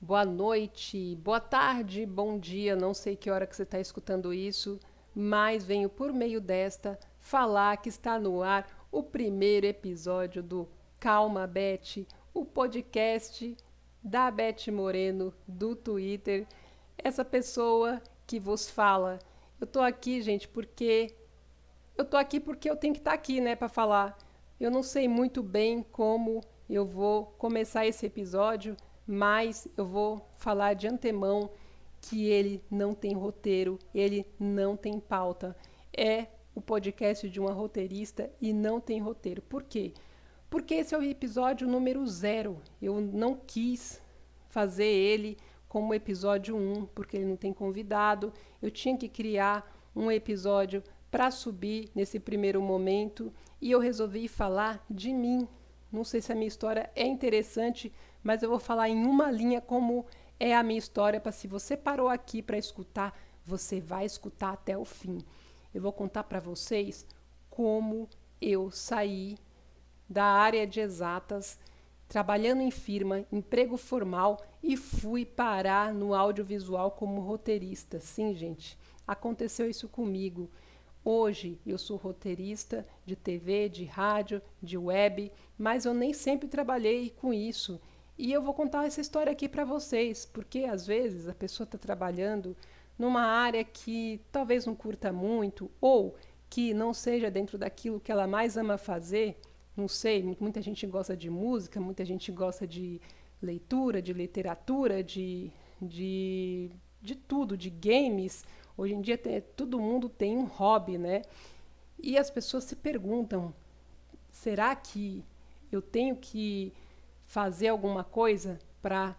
boa noite, boa tarde, bom dia. Não sei que hora que você está escutando isso, mas venho por meio desta falar que está no ar o primeiro episódio do Calma Beth, o podcast da Beth Moreno do Twitter, essa pessoa que vos fala. Eu tô aqui, gente, porque eu tô aqui porque eu tenho que estar tá aqui, né, para falar. Eu não sei muito bem como eu vou começar esse episódio, mas eu vou falar de antemão que ele não tem roteiro, ele não tem pauta. É o podcast de uma roteirista e não tem roteiro. Por quê? Porque esse é o episódio número zero. Eu não quis fazer ele como episódio 1, um, porque ele não tem convidado. Eu tinha que criar um episódio para subir nesse primeiro momento e eu resolvi falar de mim. Não sei se a minha história é interessante, mas eu vou falar em uma linha como é a minha história para se você parou aqui para escutar, você vai escutar até o fim. Eu vou contar para vocês como eu saí da área de exatas, trabalhando em firma, emprego formal e fui parar no audiovisual como roteirista. Sim, gente, aconteceu isso comigo. Hoje eu sou roteirista de TV, de rádio, de web, mas eu nem sempre trabalhei com isso. E eu vou contar essa história aqui para vocês, porque às vezes a pessoa está trabalhando numa área que talvez não curta muito ou que não seja dentro daquilo que ela mais ama fazer. Não sei, muita gente gosta de música, muita gente gosta de leitura, de literatura, de, de, de tudo, de games. Hoje em dia tem, todo mundo tem um hobby, né? E as pessoas se perguntam: será que eu tenho que fazer alguma coisa para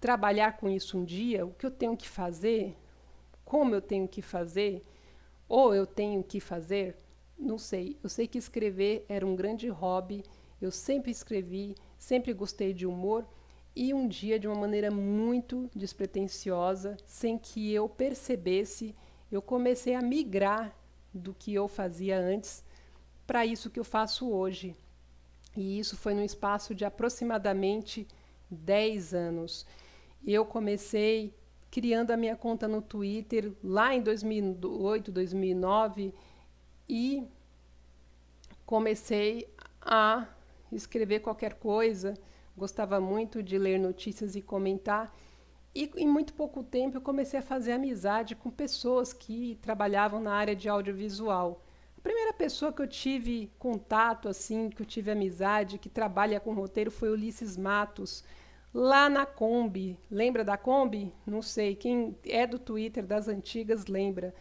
trabalhar com isso um dia? O que eu tenho que fazer? como eu tenho que fazer, ou eu tenho que fazer, não sei. Eu sei que escrever era um grande hobby, eu sempre escrevi, sempre gostei de humor, e um dia, de uma maneira muito despretensiosa, sem que eu percebesse, eu comecei a migrar do que eu fazia antes para isso que eu faço hoje. E isso foi num espaço de aproximadamente 10 anos. Eu comecei criando a minha conta no Twitter lá em 2008, 2009 e comecei a escrever qualquer coisa. Gostava muito de ler notícias e comentar. E em muito pouco tempo eu comecei a fazer amizade com pessoas que trabalhavam na área de audiovisual. A primeira pessoa que eu tive contato, assim, que eu tive amizade, que trabalha com roteiro, foi Ulisses Matos lá na Kombi. Lembra da Kombi? Não sei. Quem é do Twitter das antigas lembra.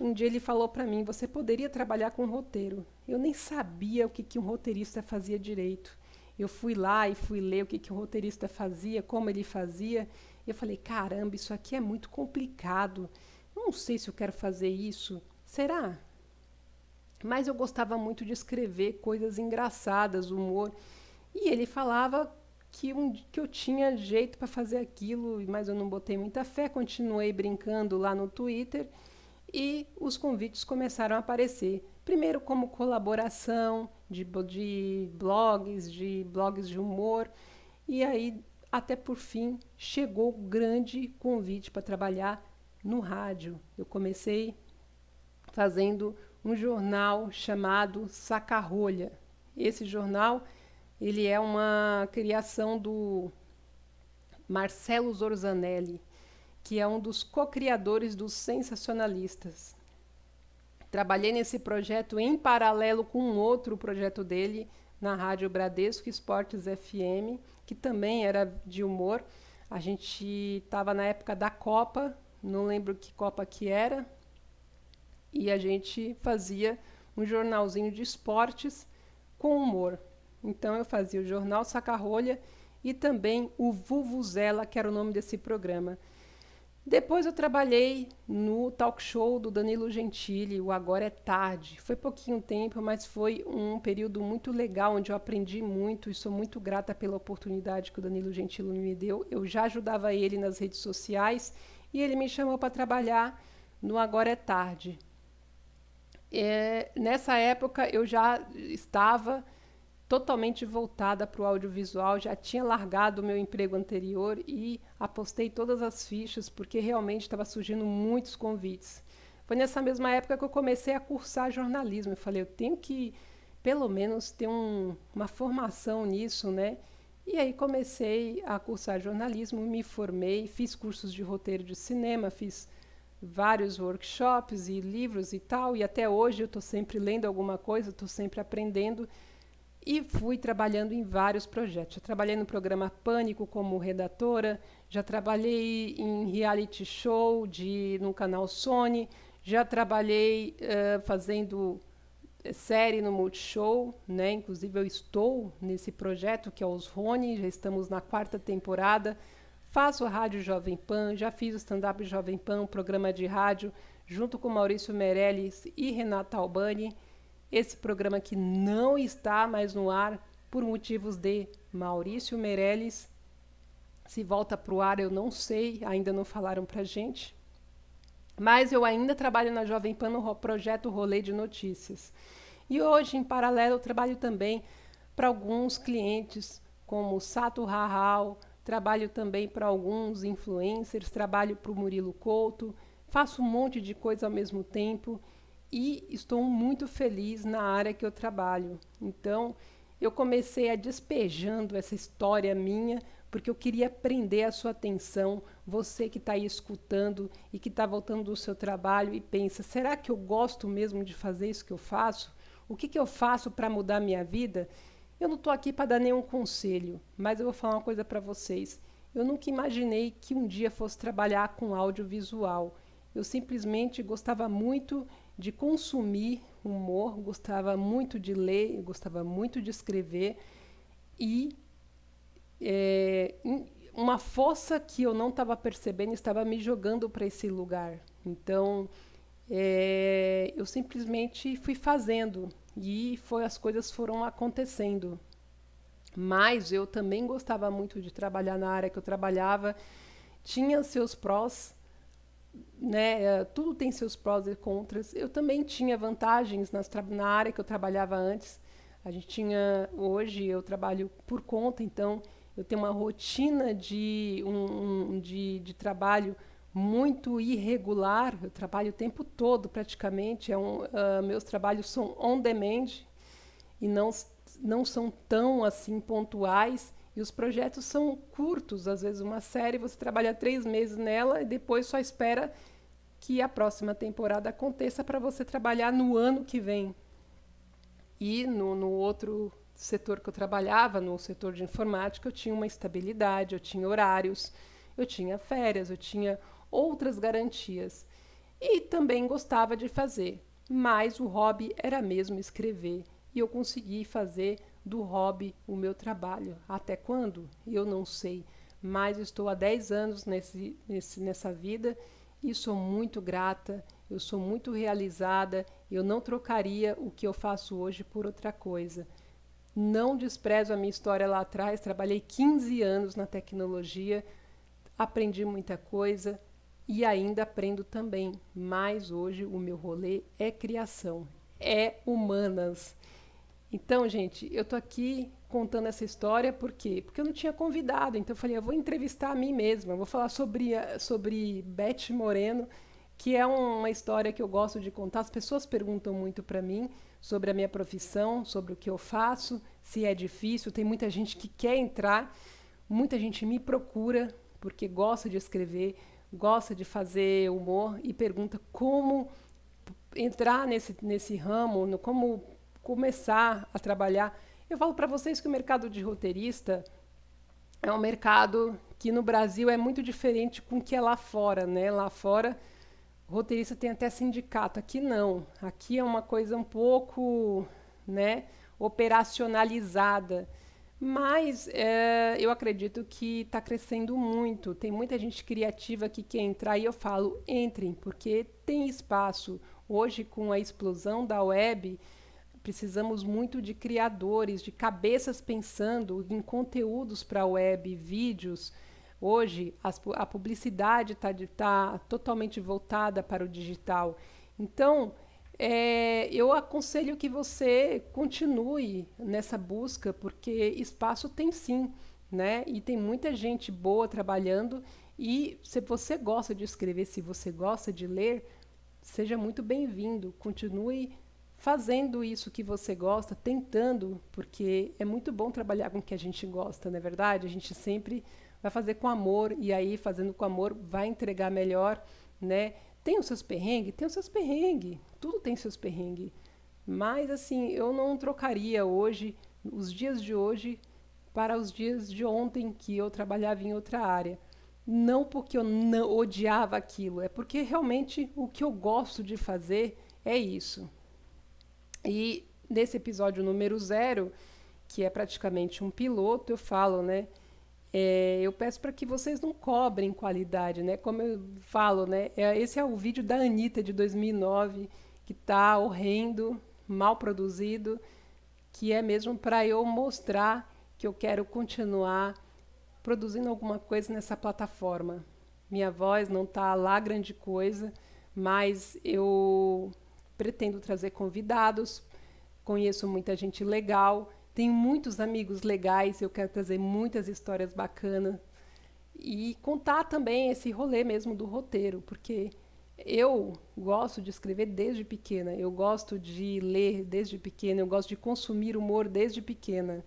Um dia ele falou para mim: você poderia trabalhar com roteiro. Eu nem sabia o que, que um roteirista fazia direito. Eu fui lá e fui ler o que, que um roteirista fazia, como ele fazia. Eu falei: caramba, isso aqui é muito complicado. Não sei se eu quero fazer isso. Será? Mas eu gostava muito de escrever coisas engraçadas, humor. E ele falava que, um, que eu tinha jeito para fazer aquilo, mas eu não botei muita fé, continuei brincando lá no Twitter e os convites começaram a aparecer. Primeiro como colaboração de, de blogs, de blogs de humor, e aí até por fim chegou o grande convite para trabalhar no rádio. Eu comecei fazendo um jornal chamado Sacarrolha. Esse jornal ele é uma criação do Marcelo Zorzanelli, que é um dos co-criadores dos Sensacionalistas. Trabalhei nesse projeto em paralelo com um outro projeto dele na Rádio Bradesco Esportes FM, que também era de humor. A gente estava na época da Copa, não lembro que Copa que era, e a gente fazia um jornalzinho de esportes com humor. Então eu fazia o Jornal Sacarrolha e também o Vuvuzela, que era o nome desse programa. Depois eu trabalhei no talk show do Danilo Gentili, o Agora é Tarde. Foi pouquinho tempo, mas foi um período muito legal, onde eu aprendi muito e sou muito grata pela oportunidade que o Danilo Gentili me deu. Eu já ajudava ele nas redes sociais e ele me chamou para trabalhar no Agora é Tarde. É, nessa época eu já estava totalmente voltada para o audiovisual, já tinha largado o meu emprego anterior e apostei todas as fichas porque realmente estava surgindo muitos convites. Foi nessa mesma época que eu comecei a cursar jornalismo. Eu falei, eu tenho que pelo menos ter um, uma formação nisso, né? E aí comecei a cursar jornalismo, me formei, fiz cursos de roteiro de cinema, fiz vários workshops e livros e tal, e até hoje eu estou sempre lendo alguma coisa, estou sempre aprendendo e fui trabalhando em vários projetos. Já trabalhei no programa Pânico como redatora, já trabalhei em reality show de no canal Sony, já trabalhei uh, fazendo eh, série no Multishow, né? Inclusive eu estou nesse projeto que é os Rony, já estamos na quarta temporada. Faço Rádio Jovem Pan, já fiz o stand-up Jovem Pan, um programa de rádio, junto com Maurício Meirelles e Renata Albani. Esse programa que não está mais no ar por motivos de Maurício Meirelles. Se volta para o ar, eu não sei, ainda não falaram para gente. Mas eu ainda trabalho na Jovem Pan no projeto Rolê de Notícias. E hoje, em paralelo, eu trabalho também para alguns clientes, como Sato Rahal, trabalho também para alguns influencers, trabalho para o Murilo Couto, faço um monte de coisa ao mesmo tempo e estou muito feliz na área que eu trabalho. Então, eu comecei a despejando essa história minha, porque eu queria prender a sua atenção, você que está aí escutando e que está voltando do seu trabalho e pensa: será que eu gosto mesmo de fazer isso que eu faço? O que, que eu faço para mudar minha vida? Eu não estou aqui para dar nenhum conselho, mas eu vou falar uma coisa para vocês. Eu nunca imaginei que um dia fosse trabalhar com audiovisual. Eu simplesmente gostava muito de consumir humor, gostava muito de ler, gostava muito de escrever e é, uma força que eu não estava percebendo estava me jogando para esse lugar. Então é, eu simplesmente fui fazendo e foi as coisas foram acontecendo. Mas eu também gostava muito de trabalhar na área que eu trabalhava, tinha seus prós né, é, tudo tem seus prós e contras. Eu também tinha vantagens nas, na área que eu trabalhava antes. A gente tinha, hoje eu trabalho por conta, então eu tenho uma rotina de, um, um, de, de trabalho muito irregular. Eu trabalho o tempo todo praticamente. É um, uh, meus trabalhos são on demand e não, não são tão assim pontuais. E os projetos são curtos, às vezes uma série você trabalha três meses nela e depois só espera que a próxima temporada aconteça para você trabalhar no ano que vem. E no, no outro setor que eu trabalhava, no setor de informática, eu tinha uma estabilidade, eu tinha horários, eu tinha férias, eu tinha outras garantias. E também gostava de fazer, mas o hobby era mesmo escrever. E eu consegui fazer do hobby o meu trabalho. Até quando? Eu não sei. Mas estou há 10 anos nesse, nesse, nessa vida e sou muito grata, eu sou muito realizada. Eu não trocaria o que eu faço hoje por outra coisa. Não desprezo a minha história lá atrás. Trabalhei 15 anos na tecnologia, aprendi muita coisa e ainda aprendo também. Mas hoje o meu rolê é criação, é humanas. Então, gente, eu tô aqui contando essa história por quê? Porque eu não tinha convidado, então eu falei, eu vou entrevistar a mim mesma, eu vou falar sobre, sobre Beth Moreno, que é uma história que eu gosto de contar. As pessoas perguntam muito para mim sobre a minha profissão, sobre o que eu faço, se é difícil. Tem muita gente que quer entrar, muita gente me procura porque gosta de escrever, gosta de fazer humor e pergunta como entrar nesse, nesse ramo, no, como começar a trabalhar. Eu falo para vocês que o mercado de roteirista é um mercado que no Brasil é muito diferente com o que é lá fora, né? Lá fora, roteirista tem até sindicato. Aqui não. Aqui é uma coisa um pouco, né, operacionalizada. Mas é, eu acredito que está crescendo muito. Tem muita gente criativa que quer entrar e eu falo, entrem, porque tem espaço. Hoje, com a explosão da web, precisamos muito de criadores, de cabeças pensando em conteúdos para web, vídeos. Hoje, as, a publicidade está tá totalmente voltada para o digital. Então, é, eu aconselho que você continue nessa busca, porque espaço tem sim, né? E tem muita gente boa trabalhando. E se você gosta de escrever, se você gosta de ler, seja muito bem-vindo. Continue fazendo isso que você gosta, tentando, porque é muito bom trabalhar com o que a gente gosta, não é verdade? A gente sempre vai fazer com amor e aí fazendo com amor vai entregar melhor, né? Tem os seus perrengues? Tem os seus perrengues. Tudo tem seus perrengues. Mas, assim, eu não trocaria hoje, os dias de hoje, para os dias de ontem que eu trabalhava em outra área. Não porque eu não odiava aquilo, é porque realmente o que eu gosto de fazer é isso. E nesse episódio número zero, que é praticamente um piloto, eu falo, né? É, eu peço para que vocês não cobrem qualidade, né? Como eu falo, né? É, esse é o vídeo da Anitta de 2009, que está horrendo, mal produzido, que é mesmo para eu mostrar que eu quero continuar produzindo alguma coisa nessa plataforma. Minha voz não está lá grande coisa, mas eu pretendo trazer convidados, conheço muita gente legal tenho muitos amigos legais, eu quero trazer muitas histórias bacanas e contar também esse rolê mesmo do roteiro, porque eu gosto de escrever desde pequena, eu gosto de ler desde pequena, eu gosto de consumir humor desde pequena.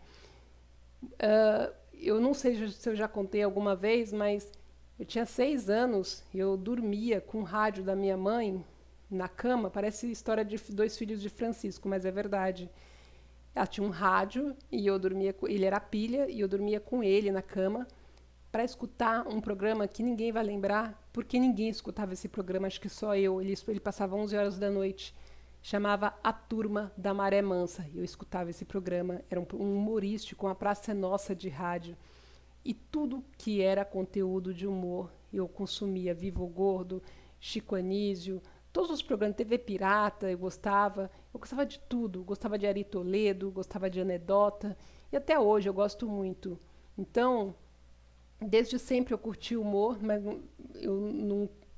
Uh, eu não sei se eu já contei alguma vez, mas eu tinha seis anos, eu dormia com o rádio da minha mãe na cama, parece história de dois filhos de Francisco, mas é verdade. Ela tinha um rádio e eu dormia com ele era pilha e eu dormia com ele na cama para escutar um programa que ninguém vai lembrar, porque ninguém escutava esse programa, acho que só eu. Ele, ele passava 11 horas da noite. Chamava A Turma da Maré Mansa. Eu escutava esse programa, era um, um humorístico, uma praça nossa de rádio. E tudo que era conteúdo de humor eu consumia. Vivo Gordo, Chico Anísio, todos os programas, TV Pirata, eu gostava. Eu gostava de tudo. Gostava de Ari Toledo, gostava de anedota. E até hoje eu gosto muito. Então, desde sempre eu curti humor, mas eu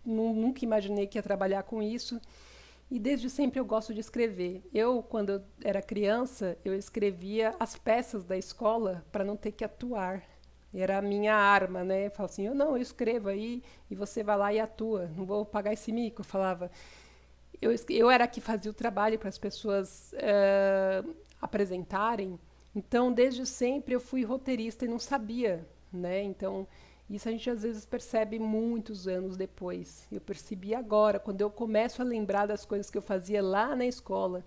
nunca imaginei que ia trabalhar com isso. E desde sempre eu gosto de escrever. Eu, quando eu era criança, eu escrevia as peças da escola para não ter que atuar. Era a minha arma, né? Eu falava assim, eu não, eu escrevo aí e você vai lá e atua. Não vou pagar esse mico, eu falava. Eu, eu era que fazia o trabalho para as pessoas uh, apresentarem. Então, desde sempre eu fui roteirista e não sabia, né? Então, isso a gente às vezes percebe muitos anos depois. Eu percebi agora, quando eu começo a lembrar das coisas que eu fazia lá na escola.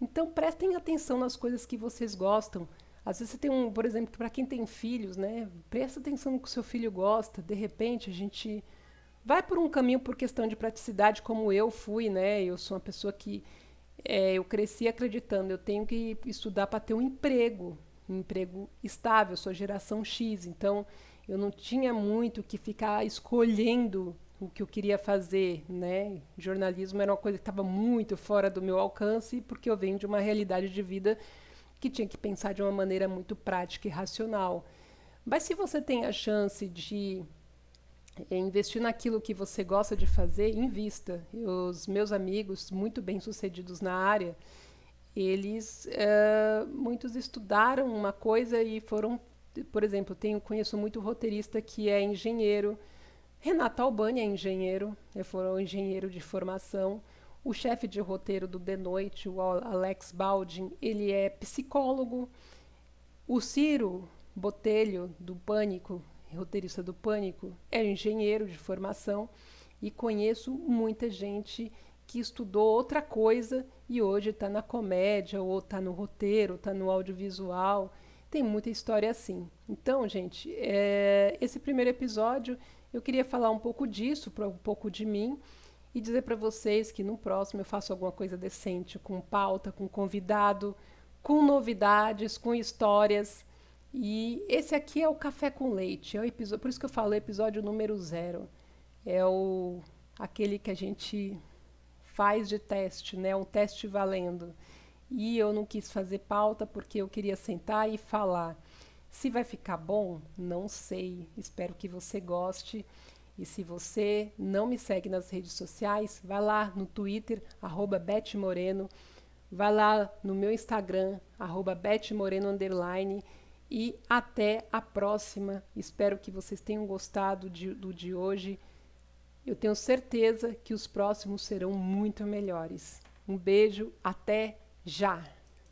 Então, prestem atenção nas coisas que vocês gostam. Às vezes você tem um, por exemplo, para quem tem filhos, né? Presta atenção no que o seu filho gosta. De repente, a gente vai por um caminho por questão de praticidade, como eu fui, né? Eu sou uma pessoa que é, eu cresci acreditando, eu tenho que estudar para ter um emprego, um emprego estável. Eu sou geração X, então eu não tinha muito que ficar escolhendo o que eu queria fazer, né? Jornalismo era uma coisa que estava muito fora do meu alcance, porque eu venho de uma realidade de vida que tinha que pensar de uma maneira muito prática e racional. Mas se você tem a chance de eh, investir naquilo que você gosta de fazer, invista. Os meus amigos, muito bem sucedidos na área, eles uh, muitos estudaram uma coisa e foram, por exemplo, tenho conheço muito roteirista que é engenheiro. Renato Albani é engenheiro, ele foi engenheiro de formação. O chefe de roteiro do The Noite, o Alex Baldwin, ele é psicólogo. O Ciro Botelho, do Pânico, roteirista do Pânico, é engenheiro de formação. E conheço muita gente que estudou outra coisa e hoje está na comédia, ou está no roteiro, está no audiovisual. Tem muita história assim. Então, gente, é, esse primeiro episódio eu queria falar um pouco disso, um pouco de mim e dizer para vocês que no próximo eu faço alguma coisa decente, com pauta, com convidado, com novidades, com histórias. E esse aqui é o Café com Leite, é o episódio, por isso que eu falo episódio número zero. É o aquele que a gente faz de teste, né? Um teste valendo. E eu não quis fazer pauta porque eu queria sentar e falar. Se vai ficar bom, não sei. Espero que você goste. E se você não me segue nas redes sociais, vá lá no Twitter, arroba Moreno, vá lá no meu Instagram, arroba Moreno, underline, e até a próxima. Espero que vocês tenham gostado de, do de hoje. Eu tenho certeza que os próximos serão muito melhores. Um beijo, até já!